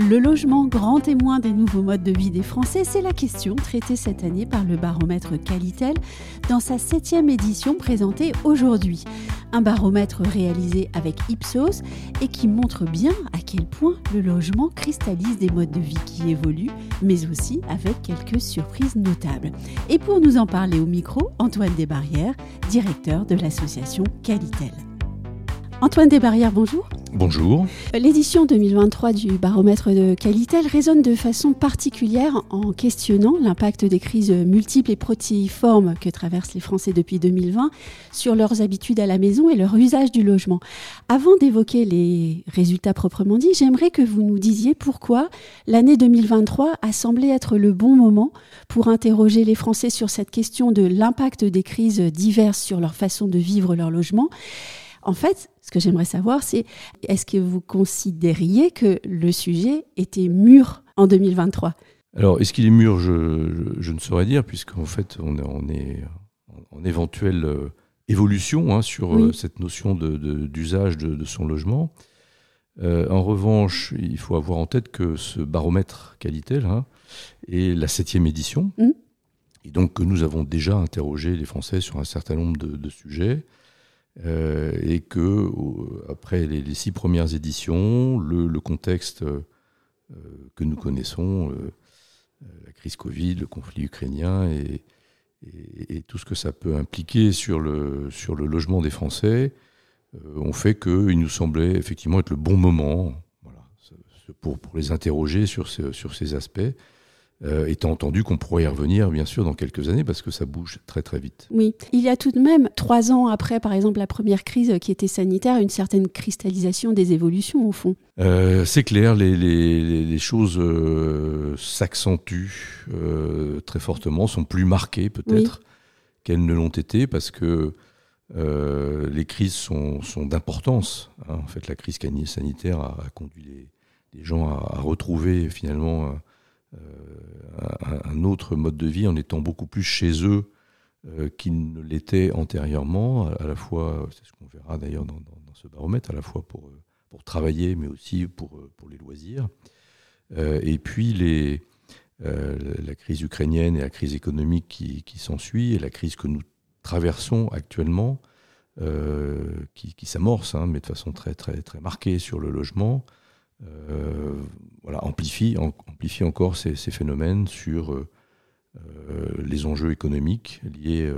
Le logement, grand témoin des nouveaux modes de vie des Français, c'est la question traitée cette année par le baromètre Qualitel dans sa septième édition présentée aujourd'hui. Un baromètre réalisé avec Ipsos et qui montre bien à quel point le logement cristallise des modes de vie qui évoluent, mais aussi avec quelques surprises notables. Et pour nous en parler au micro, Antoine Desbarrières, directeur de l'association Qualitel. Antoine Desbarrières, bonjour. Bonjour. L'édition 2023 du baromètre de Qualitel résonne de façon particulière en questionnant l'impact des crises multiples et protéiformes que traversent les Français depuis 2020 sur leurs habitudes à la maison et leur usage du logement. Avant d'évoquer les résultats proprement dits, j'aimerais que vous nous disiez pourquoi l'année 2023 a semblé être le bon moment pour interroger les Français sur cette question de l'impact des crises diverses sur leur façon de vivre leur logement. En fait, ce que j'aimerais savoir, c'est est-ce que vous considériez que le sujet était mûr en 2023 Alors, est-ce qu'il est mûr? Je, ne saurais dire, puisqu'en fait, on, est en éventuelle euh, évolution hein, sur euh, cette notion d'usage de, son logement. Euh, en revanche, il faut avoir en tête que ce baromètre qualité hein, est la septième édition, mmh. et donc que nous avons déjà interrogé les Français sur un certain nombre de sujets. Euh, et que après les, six premières éditions, le, contexte euh, que nous connaissons, euh, la crise Covid, le conflit ukrainien et, tout ce que ça peut impliquer sur le, sur le logement des Français, ont fait qu'il nous semblait effectivement être le bon moment pour, pour les interroger sur, sur ces aspects. Euh, étant entendu qu'on pourrait y revenir, bien sûr, dans quelques années, parce que ça bouge très très vite. Oui, il y a tout de même, trois ans après, par exemple, la première crise qui était sanitaire, une certaine cristallisation des évolutions, au fond. Euh, c'est clair, les, les, les choses euh, s'accentuent très fortement, sont plus marquées peut-être qu'elles ne l'ont été, parce que les crises sont, sont d'importance. Hein. En fait, la crise sanitaire a, conduit les, les gens à, à, retrouver finalement euh, un, autre mode de vie en étant beaucoup plus chez eux euh, qu'ils ne l'étaient antérieurement, à, la fois, c'est ce qu'on verra d'ailleurs dans, ce baromètre, à la fois pour, euh, pour travailler, mais aussi pour, pour les loisirs. et puis les, la crise ukrainienne et la crise économique qui, s'ensuit, et la crise que nous traversons actuellement, qui, s'amorce, hein, mais de façon très, très, très marquée sur le logement, voilà, amplifie, amplifie encore ces, phénomènes sur euh, euh, les enjeux économiques liés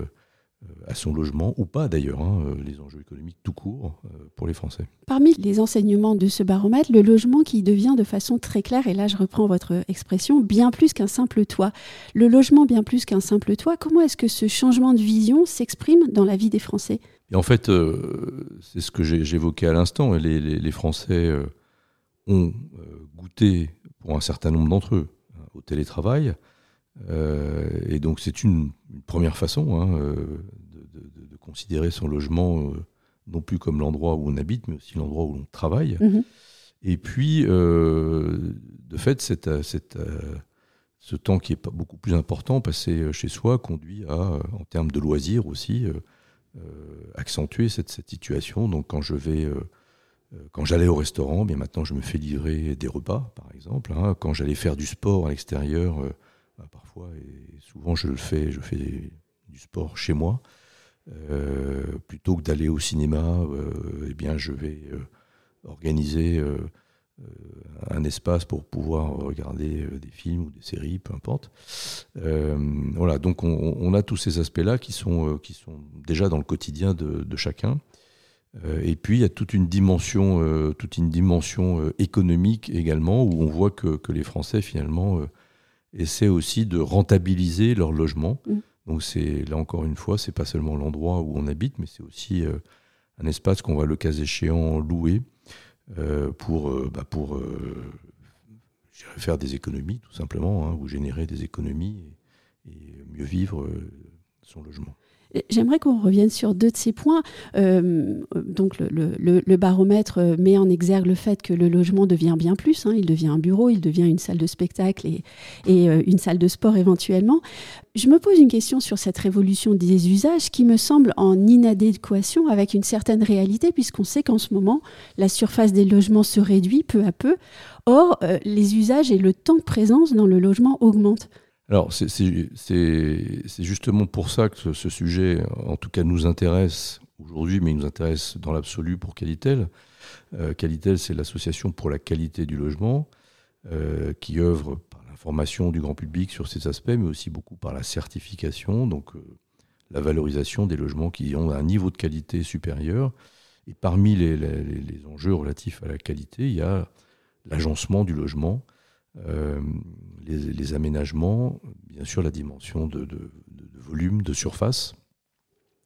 à son logement, ou pas d'ailleurs, hein, les enjeux économiques tout court pour les Français. Parmi les enseignements de ce baromètre, le logement qui devient de façon très claire, et là je reprends votre expression, bien plus qu'un simple toit. Le logement bien plus qu'un simple toit, comment est-ce que ce changement de vision s'exprime dans la vie des Français? Et En fait, c'est ce que j'évoquais à l'instant, les, les, Français ont euh, goûté, pour un certain nombre d'entre eux, hein, au télétravail. Euh, et donc c'est une, première façon hein, euh, de, considérer son logement non plus comme l'endroit où on habite, mais aussi l'endroit où l'on travaille. Mhm. Et puis, de fait, ce temps qui est beaucoup plus important, passé chez soi, conduit à, en termes de loisirs aussi, accentuer cette, cette, situation. Donc quand je vais euh, quand j'allais au restaurant, bien maintenant je me fais livrer des repas, par exemple. Hein. Quand j'allais faire du sport à l'extérieur, euh, bah, parfois et souvent je le fais, je fais du sport chez moi. Euh, plutôt que d'aller au cinéma, eh bien je vais organiser un espace pour pouvoir regarder des films ou des séries, peu importe. voilà, donc on, a tous ces aspects-là qui sont, qui sont déjà dans le quotidien de chacun. Euh, et puis il y a toute une dimension, euh, toute une dimension euh, économique également, où on voit que, que les Français finalement essaient aussi de rentabiliser leur logement. Mm. Donc c'est là encore une fois, c'est pas seulement l'endroit où on habite, mais c'est aussi un espace qu'on va le cas échéant louer pour, bah pour faire des économies tout simplement, hein, ou générer des économies et, et mieux vivre son logement. J'aimerais qu'on revienne sur deux de ces points. Euh, donc le, baromètre met en exergue le fait que le logement devient bien plus. Hein. il devient un bureau, il devient une salle de spectacle et, et euh, une salle de sport éventuellement. Je me pose une question sur cette révolution des usages qui me semble en inadéquation avec une certaine réalité puisqu'on sait qu'en ce moment, la surface des logements se réduit peu à peu. Or, euh, les usages et le temps de présence dans le logement augmentent. Alors, c'est justement pour ça que ce sujet, en tout cas, nous intéresse aujourd'hui, mais il nous intéresse dans l'absolu pour Qualitel. Euh, Qualitel, c'est l'association pour la qualité du logement euh, qui œuvre par l'information du grand public sur ces aspects, mais aussi beaucoup par la certification, donc euh, la valorisation des logements qui ont un niveau de qualité supérieur. Et parmi les, les enjeux relatifs à la qualité, il y a l'agencement du logement, euh, les, aménagements, bien sûr la dimension de, volume, de surface.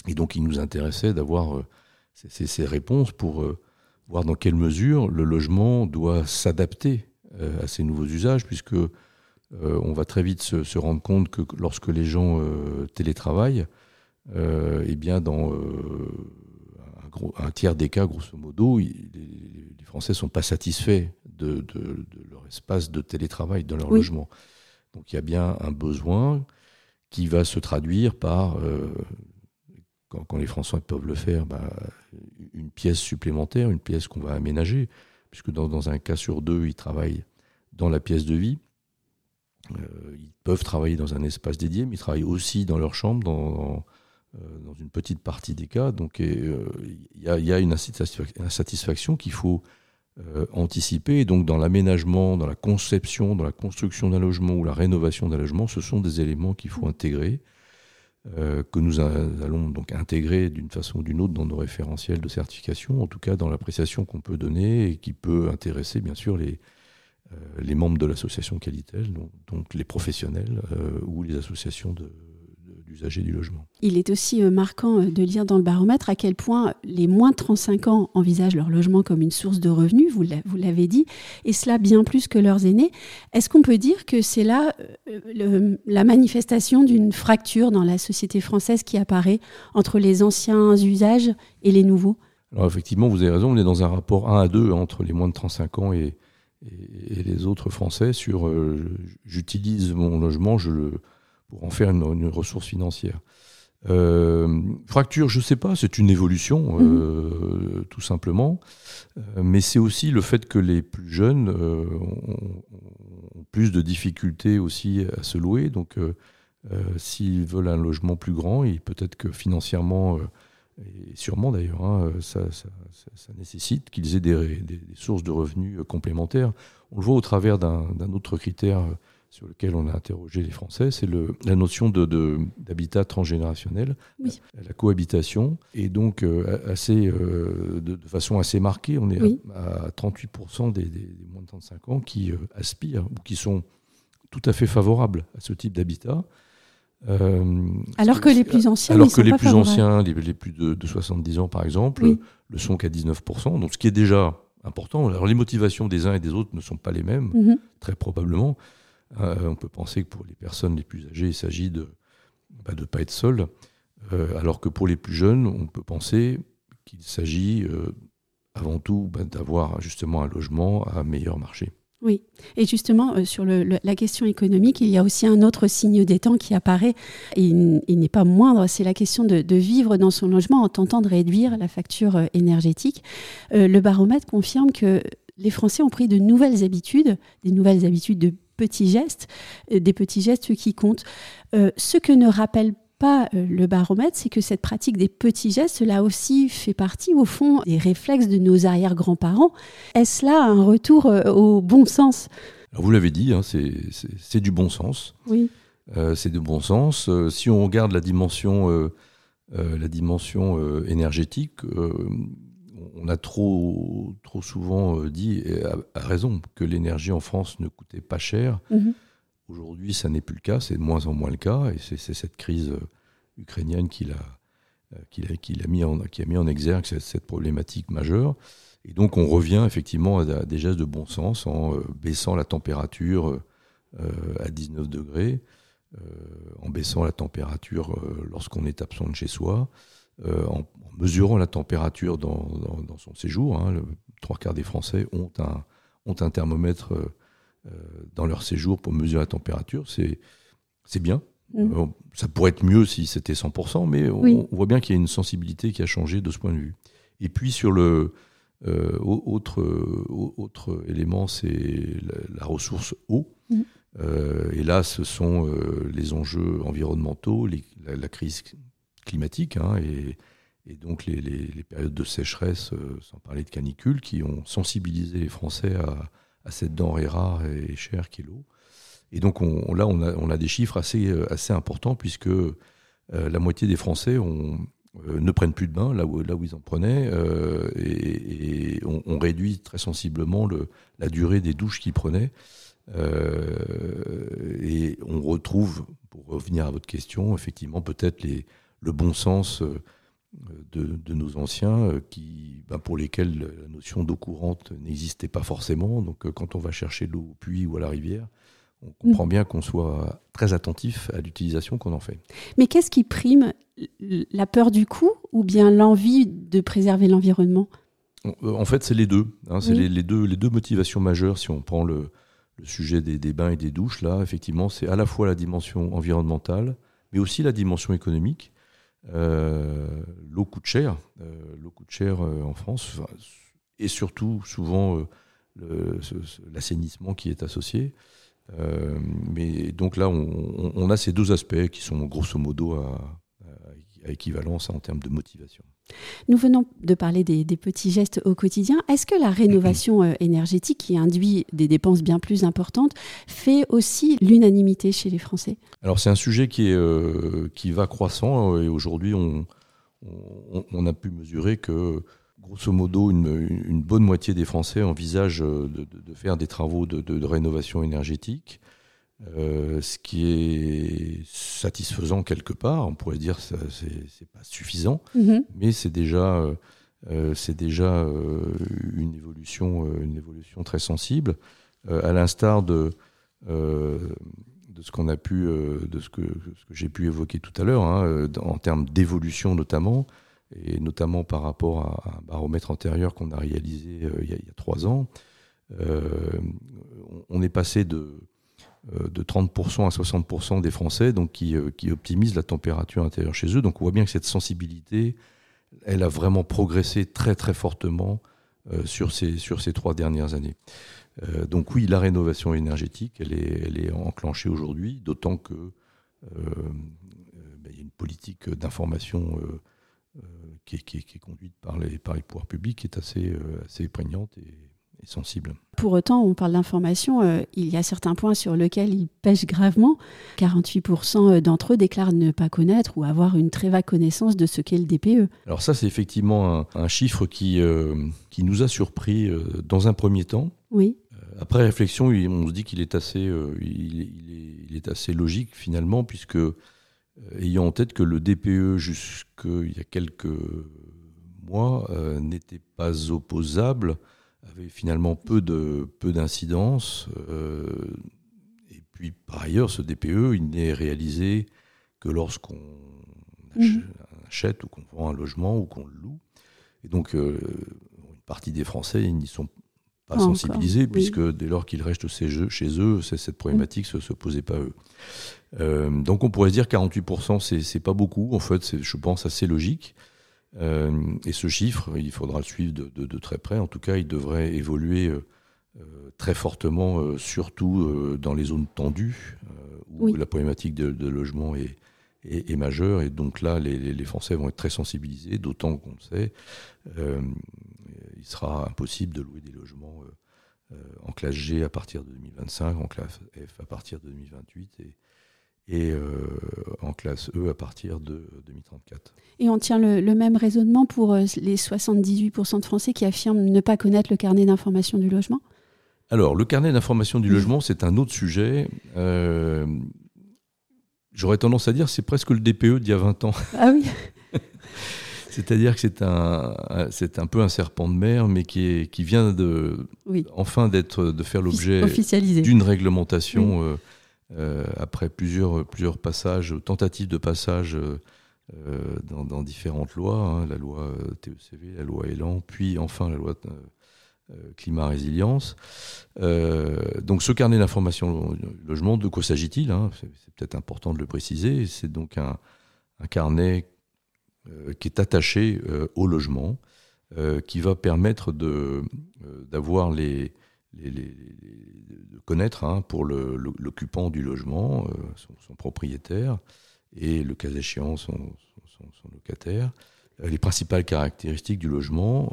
Et donc il nous intéressait d'avoir euh, ces, réponses pour euh, voir dans quelle mesure le logement doit s'adapter à ces nouveaux usages, puisque on va très vite se, rendre compte que lorsque les gens télétravaillent, eh bien dans un, tiers des cas, grosso modo, les, les Français ne sont pas satisfaits de, leur espace de télétravail, dans leur logement. Donc il y a bien un besoin qui va se traduire par, euh, quand, les Français peuvent le faire, bah, une pièce supplémentaire, une pièce qu'on va aménager, puisque dans, un cas sur deux, ils travaillent dans la pièce de vie. Euh, ils peuvent travailler dans un espace dédié, mais ils travaillent aussi dans leur chambre, dans, dans euh, une petite partie des cas. Donc il y, y, a une insatisfaction qu'il faut euh, anticiper. donc dans l'aménagement, dans la conception, dans la construction d'un logement ou la rénovation d'un logement, ce sont des éléments qu'il faut intégrer, euh, que nous allons donc intégrer d'une façon ou d'une autre dans nos référentiels de certification, en tout cas dans l'appréciation qu'on peut donner et qui peut intéresser bien sûr les, euh, les membres de l'association Qualitel, donc, les professionnels ou les associations de, du logement. Il est aussi euh, marquant euh, de lire dans le baromètre à quel point les moins de 35 ans envisagent leur logement comme une source de revenus, vous l'avez dit, et cela bien plus que leurs aînés. Est-ce qu'on peut dire que c'est là euh, la manifestation d'une fracture dans la société française qui apparaît entre les anciens usages et les nouveaux? Alors effectivement, vous avez raison, on est dans un rapport 1 à 2 entre les moins de 35 ans et, les autres Français sur j'utilise mon logement, je le pour en faire une, ressource financière. Euh, fracture, je ne sais pas, c'est une évolution, euh, mhm. tout simplement. Euh, mais c'est aussi le fait que les plus jeunes ont, plus de difficultés aussi à se louer. Donc, s'ils veulent un logement plus grand, peut-être que financièrement, et sûrement d'ailleurs, hein, ça, nécessite qu'ils aient des, des, sources de revenus complémentaires. On le voit au travers d'un autre critère sur lequel on a interrogé les Français, c'est la notion d'habitat de, transgénérationnel, la, cohabitation. Et donc, euh, assez, euh, de, façon assez marquée, on est à, 38% des, moins de 35 ans qui euh, aspirent ou qui sont tout à fait favorables à ce type d'habitat. alors que, les plus anciens, alors que les plus anciens, les, plus de, 70 ans par exemple, le sont qu'à 19%. Donc, ce qui est déjà important. Alors, les motivations des uns et des autres ne sont pas les mêmes, mhm. très probablement. Euh, on peut penser que pour les personnes les plus âgées, il s'agit de ne bah, pas être seul, euh, alors que pour les plus jeunes, on peut penser qu'il s'agit euh, avant tout bah, d'avoir justement un logement à meilleur marché. Oui, et justement, sur la question économique, il y a aussi un autre signe des temps qui apparaît, et il, n'est pas moindre, c'est la question de, vivre dans son logement en tentant de réduire la facture énergétique. le baromètre confirme que les Français ont pris de nouvelles habitudes, des nouvelles habitudes de petits gestes, euh, des petits gestes qui comptent. Euh, ce que ne rappelle pas euh, le baromètre, c'est que cette pratique des petits gestes, là aussi fait partie, au fond, des réflexes de nos arrière-grands-parents. Est-ce là un retour au bon sens? Vous l'avez dit, hein, c'est du bon sens. Oui. c'est de bon sens. si on regarde la dimension, la dimension énergétique, on a trop, trop souvent euh, dit, et à, raison, que l'énergie en France ne coûtait pas cher. Mhm. Aujourd'hui, ça n'est plus le cas, c'est de moins en moins le cas, et c'est cette crise euh, ukrainienne qui, a, qui, a, mis en, qui a mis en exergue cette, problématique majeure. Et donc, on revient effectivement à, des gestes de bon sens en euh, baissant la température à 19 degrés. en baissant la température lorsqu'on est absent de chez soi, en, mesurant la température dans, son séjour. Hein, le trois quarts des Français ont un, ont un thermomètre dans leur séjour pour mesurer la température. C'est bien. Mmh. ça pourrait être mieux si c'était 100%, mais on, voit bien qu'il y a une sensibilité qui a changé de ce point de vue. Et puis sur le euh, autre, autre élément, c'est la, ressource eau. Mmh. Euh, et là, ce sont euh, les enjeux environnementaux, la, crise climatique, hein, et, donc les, périodes de sécheresse, sans parler de canicule, qui ont sensibilisé les Français à, cette denrée rare et chère qu'est l'eau. Et donc on, là, on a, des chiffres assez, assez importants, puisque la moitié des Français euh, ne prennent plus de bain là où, ils en prenaient euh, et, on, réduit très sensiblement le, la durée des douches qu'ils prenaient. Euh, et on retrouve, pour revenir à votre question, effectivement peut-être les, le bon sens de, de nos anciens qui, ben, pour lesquels la notion d'eau courante n'existait pas forcément. Donc quand on va chercher l'eau au puits ou à la rivière, on comprend bien qu'on soit très attentif à l'utilisation qu'on en fait. Mais qu'est-ce qui prime la peur du coût ou bien l'envie de préserver l'environnement? Euh, En fait, c'est les deux. Hein, c'est les, deux. Les deux motivations majeures, si on prend le, sujet des, bains et des douches, là, effectivement, c'est à la fois la dimension environnementale, mais aussi la dimension économique. Euh, l'eau coûte cher. Euh, l'eau coûte cher en France, et surtout, souvent, l'assainissement qui est associé. Euh, mais donc là, on, a ces deux aspects qui sont grosso modo à, équivalence en termes de motivation. Nous venons de parler des, petits gestes au quotidien. Est-ce que la rénovation euh, énergétique, qui induit des dépenses bien plus importantes, fait aussi l'unanimité chez les Français? Alors c'est un sujet qui, est, euh, qui va croissant et aujourd'hui on, on, a pu mesurer que grosso modo, une, bonne moitié des Français envisagent euh, de, faire des travaux de, rénovation énergétique, euh, ce qui est satisfaisant quelque part. On pourrait dire que ce n'est pas suffisant, mm-hmm. mais c'est déjà, euh, c'est déjà une, évolution, une évolution très sensible, à l'instar de, de ce qu'on a pu, de ce que, ce que j'ai pu évoquer tout à l'heure, hein, en termes d'évolution notamment et notamment par rapport à un baromètre antérieur qu'on a réalisé euh, il, y a, trois ans, euh, on est passé de, euh, de 30% à 60% des Français donc qui, qui, optimisent la température intérieure chez eux. Donc on voit bien que cette sensibilité, elle a vraiment progressé très très fortement sur, ces, sur ces trois dernières années. donc oui, la rénovation énergétique, elle est, elle est enclenchée aujourd'hui, d'autant que ben, il y a une politique d'information qui, est, conduite par les, par les pouvoirs publics, qui est assez, euh, assez prégnante sensible. Pour autant, on parle d'information, euh, il y a certains points sur lesquels ils pêchent gravement. 48% d'entre eux déclarent ne pas connaître ou avoir une très vague connaissance de ce qu'est le DPE. Alors ça, c'est effectivement un, chiffre qui, euh, qui nous a surpris dans un premier temps. Oui. Après réflexion, on se dit qu'il est assez, il, est, il, est, assez logique finalement, puisque euh, ayant en tête que le DPE, jusqu'il y a quelques mois, euh, n'était pas opposable, avait finalement peu de peu d'incidence. Euh, et puis par ailleurs, ce DPE, il n'est réalisé que lorsqu'on mmh. achète, ou qu'on vend un logement ou qu'on le loue. Et donc, une partie des Français, ils n'y sont pas sensibilisés, puisque dès lors qu'ils restent chez eux, cette problématique ne se, se, posait pas eux. Euh, donc on pourrait se dire 48%, c'est pas beaucoup. En fait, c'est, je pense, assez logique. Euh, et ce chiffre, il faudra le suivre de, très près. En tout cas, il devrait évoluer euh, très fortement, surtout dans les zones tendues, où la problématique de, logement est, est, majeure. Et donc là, les, les, Français vont être très sensibilisés, d'autant qu'on le sait. il sera impossible de louer des logements en classe G à partir de 2025, en classe F à partir de 2028. Et, et euh, en classe E à partir de 2034. Et on tient le, même raisonnement pour euh, les 78% de Français qui affirment ne pas connaître le carnet d'information du logement? Alors, le carnet d'information du logement, c'est un autre sujet. Euh, j'aurais tendance à dire c'est presque le DPE d'il y a 20 ans. Ah oui C'est-à-dire que c'est un, c'est un peu un serpent de mer, mais qui, est, qui vient de, enfin d'être, de faire l'objet d'une réglementation après plusieurs, plusieurs passages, tentatives de passage dans, différentes lois, hein, la loi TECV, la loi Elan, puis enfin la loi climat résilience. donc ce carnet d'information logement, de quoi s'agit-il hein, C'est peut-être important de le préciser. C'est donc un, carnet qui est attaché au logement euh, qui va permettre de, euh, d'avoir les, de connaître hein, pour l'occupant du logement, euh, son, propriétaire, et le cas échéant son, son, locataire, les principales caractéristiques du logement,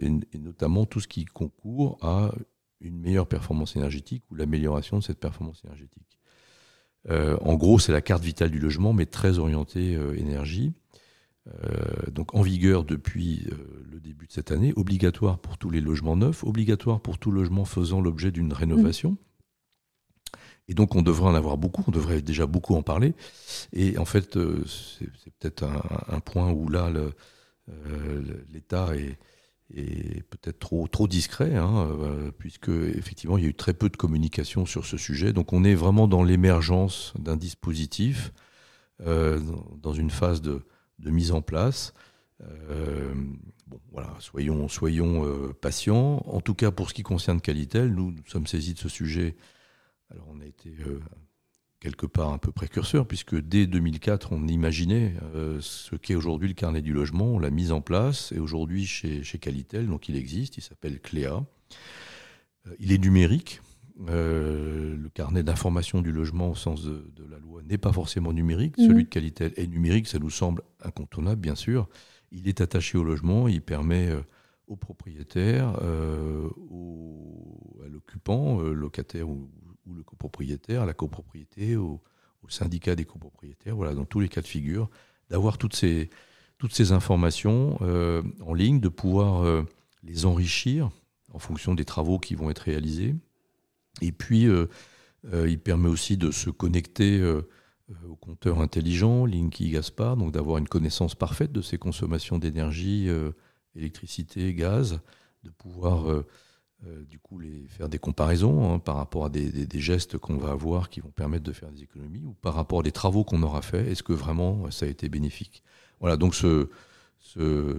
et, notamment tout ce qui concourt à une meilleure performance énergétique ou l'amélioration de cette performance énergétique. en gros, c'est la carte vitale du logement, mais très orientée énergie. Euh, donc en vigueur depuis euh, le début de cette année, obligatoire pour tous les logements neufs, obligatoire pour tout logement faisant l'objet d'une rénovation. Et donc on devrait en avoir beaucoup, on devrait déjà beaucoup en parler. Et en fait, euh, c'est peut-être un, point où là, l'État est, peut-être trop, discret, hein, puisque effectivement il y a eu très peu de communication sur ce sujet. Donc on est vraiment dans l'émergence d'un dispositif, dans une phase de, de mise en place. Euh, soyons, soyons euh, patients. En tout cas, pour ce qui concerne Qualitel, nous, sommes saisis de ce sujet. Alors, on a été euh, quelque part un peu précurseur, puisque dès 2004, on imaginait ce qu'est aujourd'hui le carnet du logement. On l'a mis en place, et aujourd'hui, chez, chez Qualitel, donc il existe, il s'appelle Cléa. il est numérique. Le carnet d'information du logement au sens de, loi n'est pas forcément numérique. Mhm. Celui de qualité est numérique, ça nous semble incontournable, bien sûr. Il est attaché au logement, il permet euh, aux propriétaires, euh, à l'occupant, locataire ou, le copropriétaire, à la copropriété, au, syndicat des copropriétaires, voilà, dans tous les cas de figure, d'avoir toutes ces, toutes ces informations en ligne, de pouvoir les enrichir en fonction des travaux qui vont être réalisés, et puis, euh, euh, il permet aussi de se connecter euh, au compteur intelligent, Linky Gaspard, donc d'avoir une connaissance parfaite de ses consommations d'énergie, électricité, gaz, de pouvoir du coup faire des comparaisons hein, par rapport à des, gestes qu'on va avoir qui vont permettre de faire des économies ou par rapport à des travaux qu'on aura fait. Est-ce que vraiment ça a été bénéfique? Voilà, donc ce,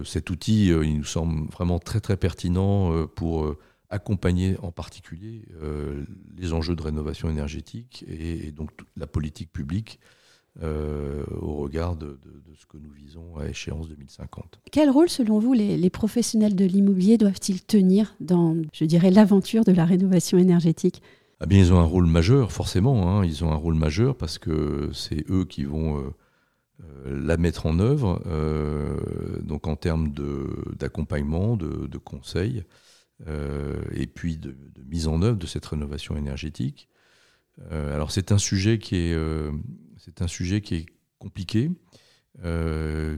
cet outil, il nous semble vraiment très très pertinent pour accompagner en particulier euh, les enjeux de rénovation énergétique et, donc la politique publique euh, au regard de, ce que nous visons à échéance 2050. Quel rôle, selon vous, les, professionnels de l'immobilier doivent-ils tenir dans, je dirais, l'aventure de la rénovation énergétique? Ah bien, Ils ont un rôle majeur, forcément. Hein. ils ont un rôle majeur parce que c'est eux qui vont euh, la mettre en œuvre, donc en termes d'accompagnement, de, de, conseils. Euh, et puis de, mise en œuvre de cette rénovation énergétique. Euh, alors c'est un sujet qui est, euh, c'est un sujet qui est compliqué,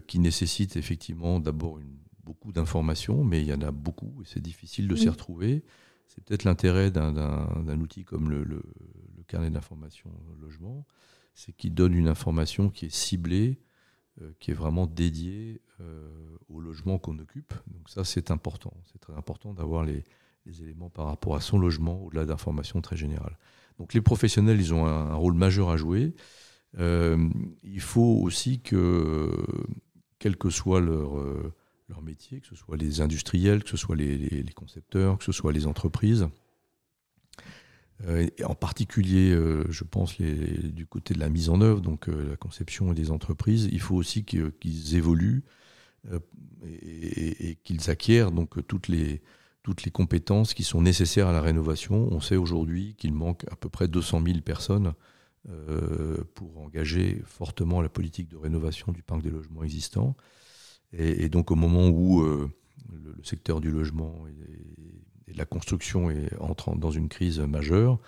qui nécessite effectivement d'abord beaucoup d'informations, mais il y en a beaucoup et c'est difficile de s'y retrouver. C'est peut-être l'intérêt d'un outil comme le, le, le carnet d'information logement, c'est qu'il donne une information qui est ciblée qui est vraiment dédié euh, au logement qu'on occupe. Donc ça, c'est important. C'est très important d'avoir les, éléments par rapport à son logement, au-delà d'informations très générales. Donc les professionnels, ils ont un, rôle majeur à jouer. Euh, il faut aussi que, quel que soit leur, leur métier, que ce soit les industriels, que ce soit les, les concepteurs, que ce soit les entreprises, euh, en particulier, euh, je pense, du côté de la mise en œuvre, donc euh, la conception des entreprises, il faut aussi qu'ils évoluent et, qu'ils acquièrent donc toutes les, toutes les compétences qui sont nécessaires à la rénovation. On sait aujourd'hui qu'il manque à peu près 200 000 personnes pour engager fortement la politique de rénovation du parc des logements existants. Et, donc au moment où le, secteur du logement et la construction est entrant dans une crise majeure,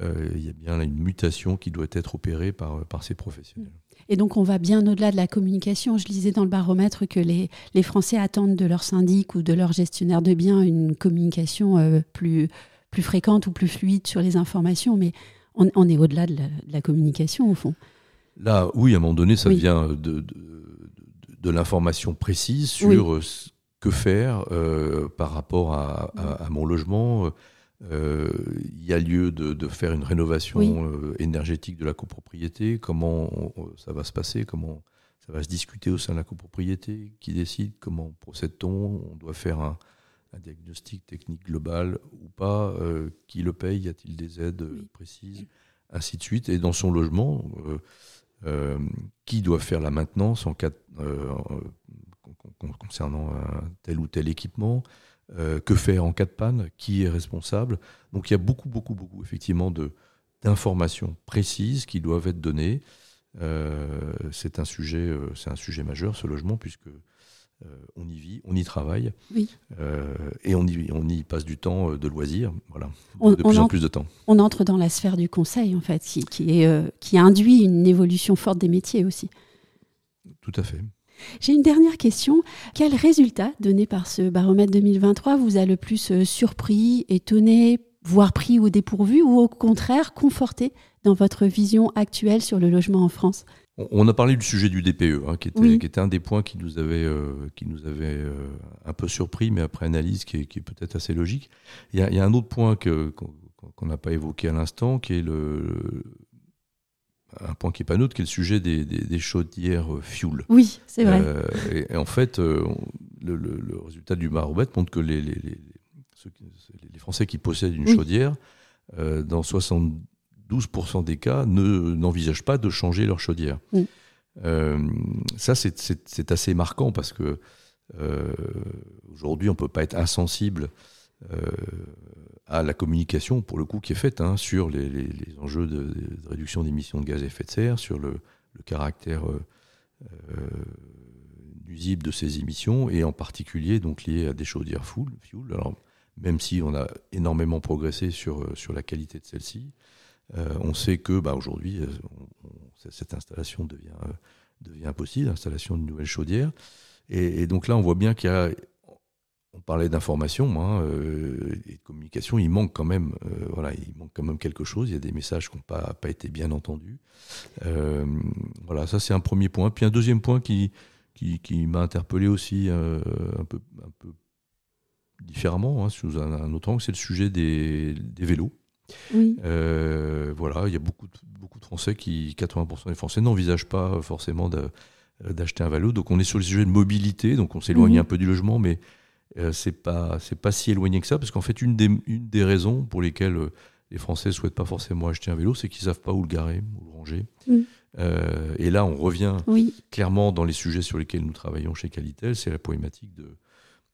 euh, il y a bien une mutation qui doit être opérée par, par ces professionnels. Et donc on va bien au-delà de la communication. Je lisais dans le baromètre que les, les Français attendent de leur syndic ou de leur gestionnaire de biens une communication euh, plus, plus fréquente ou plus fluide sur les informations, mais on, on est au-delà de, la, communication au fond. Là, oui, à un moment donné, ça vient de, de, de, l'information précise sur que faire euh, par rapport à, mon logement, euh, il y a lieu de, faire une rénovation énergétique de la copropriété. Comment ça va se passer? Comment ça va se discuter au sein de la copropriété? Qui décide? Comment procède-t-on? On doit faire un, diagnostic technique global ou pas? Qui le paye? Y a-t-il des aides précises? Ainsi de suite. Et dans son logement, qui doit faire la maintenance en cas, concernant tel ou tel équipement euh, que faire en cas de panne, qui est responsable? Donc il y a beaucoup, beaucoup, beaucoup effectivement d'informations précises qui doivent être données. Euh, c'est un sujet, euh, c'est un sujet majeur ce logement puisque on y vit, on y travaille, oui. et on y, on y passe du temps de loisirs, voilà, de plus en, plus de temps. On entre dans la sphère du conseil en fait, qui, qui, est, qui induit une évolution forte des métiers aussi. Tout à fait. J'ai une dernière question. Quel résultat donné par ce baromètre 2023 vous a le plus euh, surpris, étonné, voire pris au dépourvu, ou au contraire conforté dans votre vision actuelle sur le logement en France? On a parlé du sujet du DPE, hein, qui, était, un des points qui nous avait, euh, qui nous avait euh, un peu surpris, mais après analyse qui est, peut-être assez logique. Il y, a, un autre point qu'on n'a pas évoqué à l'instant, qui est le, un point qui n'est pas neutre, qui est le sujet des, chaudières euh, fuel. Oui, c'est vrai. Euh, et, en fait, euh, le, résultat du baromètre montre que les, les, Français qui possèdent une chaudière, dans 72% des cas, n'envisagent pas de changer leur chaudière. ça, c'est assez marquant parce que aujourd'hui, on ne peut pas être insensible à la communication, pour le coup, qui est faite hein, sur les, enjeux de, réduction d'émissions de gaz à effet de serre, sur le, caractère euh, euh, nuisible de ces émissions, et en particulier donc lié à des chaudières fuel. Alors, même si on a énormément progressé sur, euh, sur la qualité de celle-ci, on sait que bah, aujourd'hui, cette installation devient, devient impossible, l'installation d'une nouvelle chaudière. Et, et, donc là, on voit bien qu'il y a on parlait d'information hein, euh, et de communication, il manque quand même, euh, voilà, il manque quand même quelque chose. Il y a des messages qui n'ont pas, pas été bien entendus. Euh, voilà, ça c'est un premier point. Puis un deuxième point qui, qui, m'a interpellé aussi un, peu, un peu différemment, hein, sous un, autre angle, c'est le sujet des, vélos. voilà, il y a beaucoup de, beaucoup de Français qui, 80% des Français n'envisagent pas forcément d'acheter un vélo. Donc on est sur le sujet de mobilité, donc on s'éloigne un peu du logement, mais euh, c'est pas c'est pas si éloigné que ça parce qu'en fait une des, une des raisons pour lesquelles euh, les Français souhaitent pas forcément acheter un vélo, c'est qu'ils savent pas où le garer, où le ranger. Mm. Euh, et là, on revient clairement dans les sujets sur lesquels nous travaillons chez Qualitel, c'est la problématique de,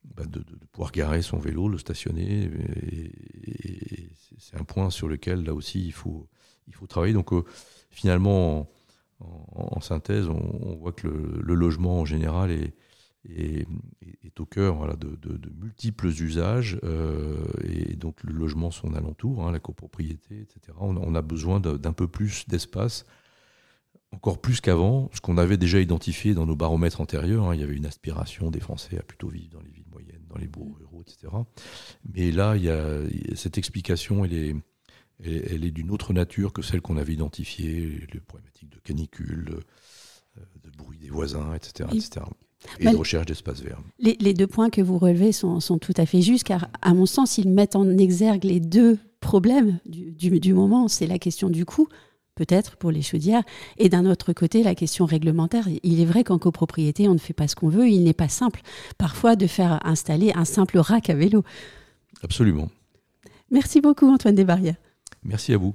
bah, de, pouvoir garer son vélo, le stationner. Et, c'est un point sur lequel, là aussi, il faut, il faut travailler. Donc, finalement, en, synthèse, on, voit que le, le, logement en général est, est, est, au cœur voilà, de, multiples usages, euh, et donc le logement, son alentour, hein, la copropriété, etc. On, a besoin d'un peu plus d'espace, encore plus qu'avant, ce qu'on avait déjà identifié dans nos baromètres antérieurs. Hein. il y avait une aspiration des Français à plutôt vivre dans les villes moyennes, dans les bourgs ruraux, etc. Mais là, il y a, cette explication, elle est, elle, est d'une autre nature que celle qu'on avait identifiée, les problématiques de canicule, de, de bruit des voisins, etc. etc et de recherche d'espace vert. Les, deux points que vous relevez sont, tout à fait justes, car à mon sens, ils mettent en exergue les deux problèmes du, moment. C'est la question du coût, peut-être pour les chaudières, et d'un autre côté, la question réglementaire. Il est vrai qu'en copropriété, on ne fait pas ce qu'on veut. Il n'est pas simple, parfois, de faire installer un simple rack à vélo. Absolument. Merci beaucoup, Antoine Desbarrières. Merci à vous.